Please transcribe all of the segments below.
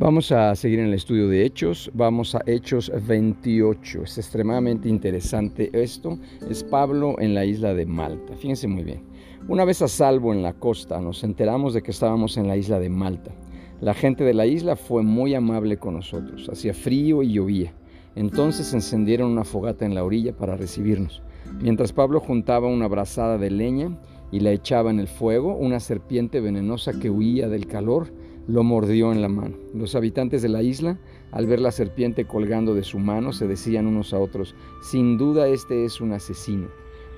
Vamos a seguir en el estudio de Hechos, vamos a Hechos 28. Es extremadamente interesante esto. Es Pablo en la isla de Malta. Fíjense muy bien. Una vez a salvo en la costa, nos enteramos de que estábamos en la isla de Malta. La gente de la isla fue muy amable con nosotros. Hacía frío y llovía. Entonces encendieron una fogata en la orilla para recibirnos. Mientras Pablo juntaba una brazada de leña y la echaba en el fuego, una serpiente venenosa que huía del calor lo mordió en la mano. Los habitantes de la isla, al ver la serpiente colgando de su mano, se decían unos a otros, sin duda este es un asesino.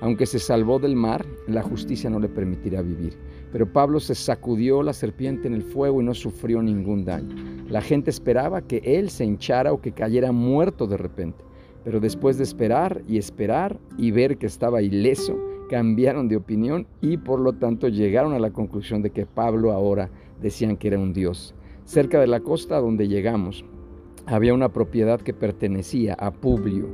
Aunque se salvó del mar, la justicia no le permitirá vivir. Pero Pablo se sacudió la serpiente en el fuego y no sufrió ningún daño. La gente esperaba que él se hinchara o que cayera muerto de repente. Pero después de esperar y esperar y ver que estaba ileso, cambiaron de opinión y por lo tanto llegaron a la conclusión de que Pablo ahora decían que era un dios. Cerca de la costa donde llegamos había una propiedad que pertenecía a Publio,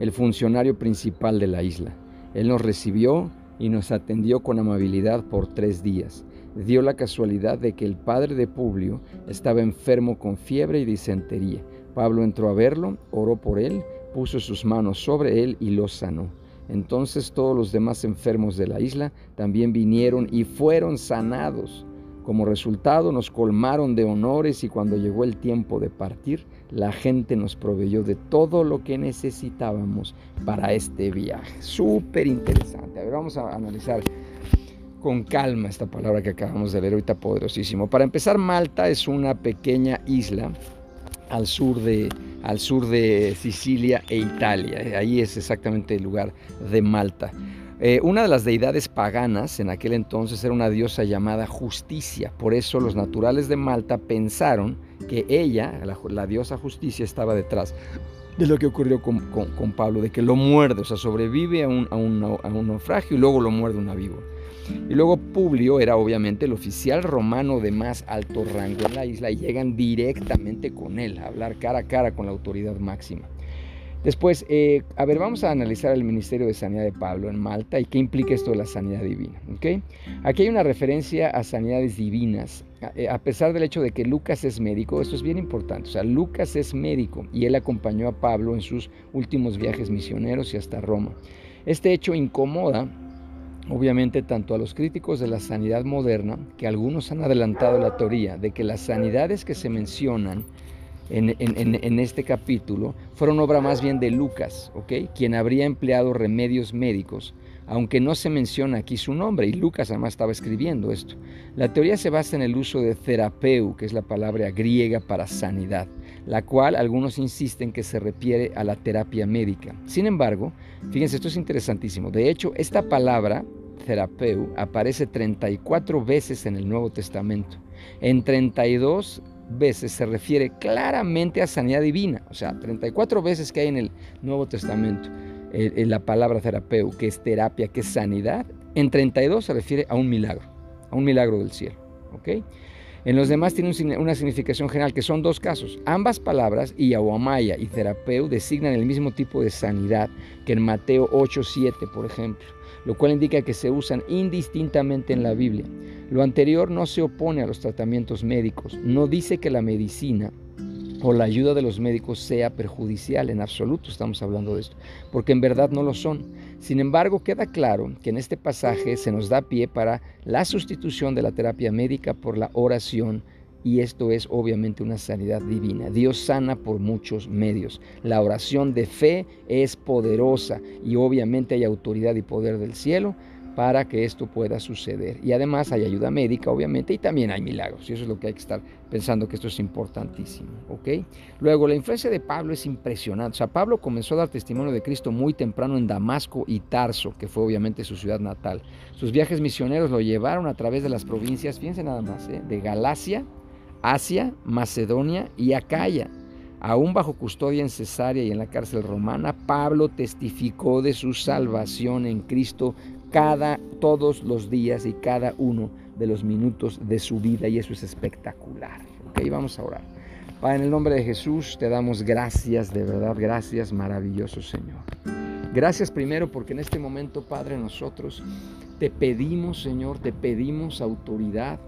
el funcionario principal de la isla. Él nos recibió y nos atendió con amabilidad por tres días. Dio la casualidad de que el padre de Publio estaba enfermo con fiebre y disentería. Pablo entró a verlo, oró por él, puso sus manos sobre él y lo sanó. Entonces todos los demás enfermos de la isla también vinieron y fueron sanados. Como resultado nos colmaron de honores y cuando llegó el tiempo de partir, la gente nos proveyó de todo lo que necesitábamos para este viaje. Súper interesante. A ver, vamos a analizar con calma esta palabra que acabamos de leer ahorita poderosísimo. Para empezar, Malta es una pequeña isla al sur de, al sur de Sicilia e Italia. Ahí es exactamente el lugar de Malta. Eh, una de las deidades paganas en aquel entonces era una diosa llamada Justicia. Por eso los naturales de Malta pensaron que ella, la, diosa Justicia, estaba detrás de lo que ocurrió con, Pablo, de que lo muerde, o sea, sobrevive a un, a un, naufragio y luego lo muerde una víbora. Y luego Publio era obviamente el oficial romano de más alto rango en la isla y llegan directamente con él a hablar cara a cara con la autoridad máxima. Después, eh, a ver, vamos a analizar el ministerio de sanidad de Pablo en Malta y qué implica esto de la sanidad divina. ¿okay? Aquí hay una referencia a sanidades divinas, eh, a, pesar del hecho de que Lucas es médico, esto es bien importante. O sea, Lucas es médico y él acompañó a Pablo en sus últimos viajes misioneros y hasta Roma. Este hecho incomoda obviamente tanto a los críticos de la sanidad moderna, que algunos han adelantado la teoría de que las sanidades que se mencionan en, este capítulo fueron obra más bien de Lucas, ¿ok? quien habría empleado remedios médicos, aunque no se menciona aquí su nombre, y Lucas además estaba escribiendo esto. La teoría se basa en el uso de terapeu, que es la palabra griega para sanidad, la cual algunos insisten que se refiere a la terapia médica. Sin embargo, fíjense, esto es interesantísimo. De hecho, esta palabra terapeu aparece 34 veces en el Nuevo Testamento. En 32 veces se refiere claramente a sanidad divina, o sea, 34 veces que hay en el Nuevo Testamento en la palabra terapeu, que es terapia, que es sanidad, en 32 se refiere a un milagro, a un milagro del cielo. ¿ok? En los demás tiene una significación general, que son dos casos. Ambas palabras, Iahuamaya y terapeu, designan el mismo tipo de sanidad que en Mateo 8.7, por ejemplo lo cual indica que se usan indistintamente en la Biblia. Lo anterior no se opone a los tratamientos médicos, no dice que la medicina o la ayuda de los médicos sea perjudicial, en absoluto estamos hablando de esto, porque en verdad no lo son. Sin embargo, queda claro que en este pasaje se nos da pie para la sustitución de la terapia médica por la oración y esto es obviamente una sanidad divina. Dios sana por muchos medios. La oración de fe es poderosa y obviamente hay autoridad y poder del cielo para que esto pueda suceder. Y además hay ayuda médica, obviamente, y también hay milagros. Y eso es lo que hay que estar pensando que esto es importantísimo. ¿ok? Luego, la influencia de Pablo es impresionante. O sea, Pablo comenzó a dar testimonio de Cristo muy temprano en Damasco y Tarso, que fue obviamente su ciudad natal. Sus viajes misioneros lo llevaron a través de las provincias, fíjense nada más, ¿eh? de Galacia, Asia, Macedonia y Acaya. Aún bajo custodia en Cesarea y en la cárcel romana, Pablo testificó de su salvación en Cristo cada, todos los días y cada uno de los minutos de su vida y eso es espectacular. Ok, vamos a orar. Padre, en el nombre de Jesús te damos gracias, de verdad, gracias, maravilloso Señor. Gracias primero porque en este momento, Padre, nosotros te pedimos, Señor, te pedimos autoridad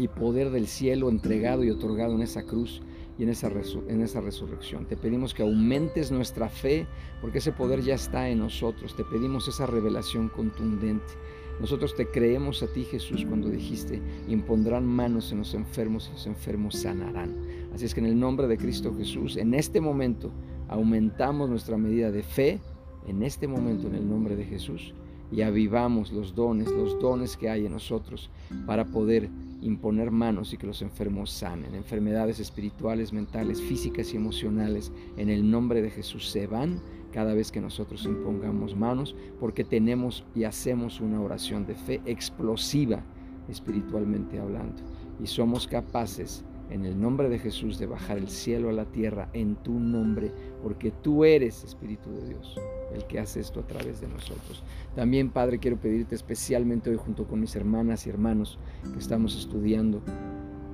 y poder del cielo entregado y otorgado en esa cruz y en esa, en esa resurrección. Te pedimos que aumentes nuestra fe porque ese poder ya está en nosotros. Te pedimos esa revelación contundente. Nosotros te creemos a ti, Jesús, cuando dijiste, impondrán manos en los enfermos y los enfermos sanarán. Así es que en el nombre de Cristo Jesús, en este momento, aumentamos nuestra medida de fe, en este momento, en el nombre de Jesús, y avivamos los dones, los dones que hay en nosotros para poder imponer manos y que los enfermos sanen. Enfermedades espirituales, mentales, físicas y emocionales en el nombre de Jesús se van cada vez que nosotros impongamos manos porque tenemos y hacemos una oración de fe explosiva espiritualmente hablando y somos capaces en el nombre de Jesús de bajar el cielo a la tierra en tu nombre, porque tú eres Espíritu de Dios, el que hace esto a través de nosotros. También, Padre, quiero pedirte especialmente hoy junto con mis hermanas y hermanos que estamos estudiando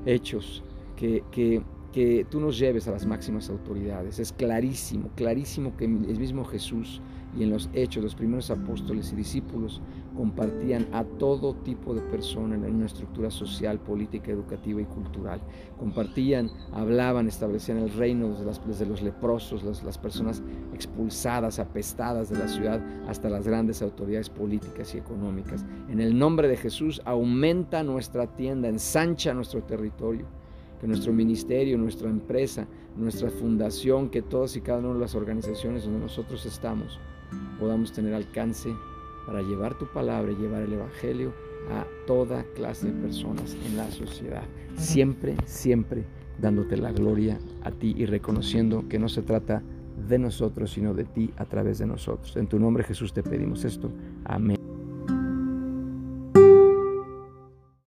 hechos, que, que que tú nos lleves a las máximas autoridades. Es clarísimo, clarísimo que el mismo Jesús y en los hechos los primeros apóstoles y discípulos compartían a todo tipo de personas en una estructura social, política, educativa y cultural. Compartían, hablaban, establecían el reino desde, los leprosos, las, las personas expulsadas, apestadas de la ciudad, hasta las grandes autoridades políticas y económicas. En el nombre de Jesús aumenta nuestra tienda, ensancha nuestro territorio que nuestro ministerio, nuestra empresa, nuestra fundación, que todas y cada una de las organizaciones donde nosotros estamos podamos tener alcance para llevar tu palabra y llevar el Evangelio a toda clase de personas en la sociedad. Siempre, siempre dándote la gloria a ti y reconociendo que no se trata de nosotros, sino de ti a través de nosotros. En tu nombre Jesús te pedimos esto. Amén.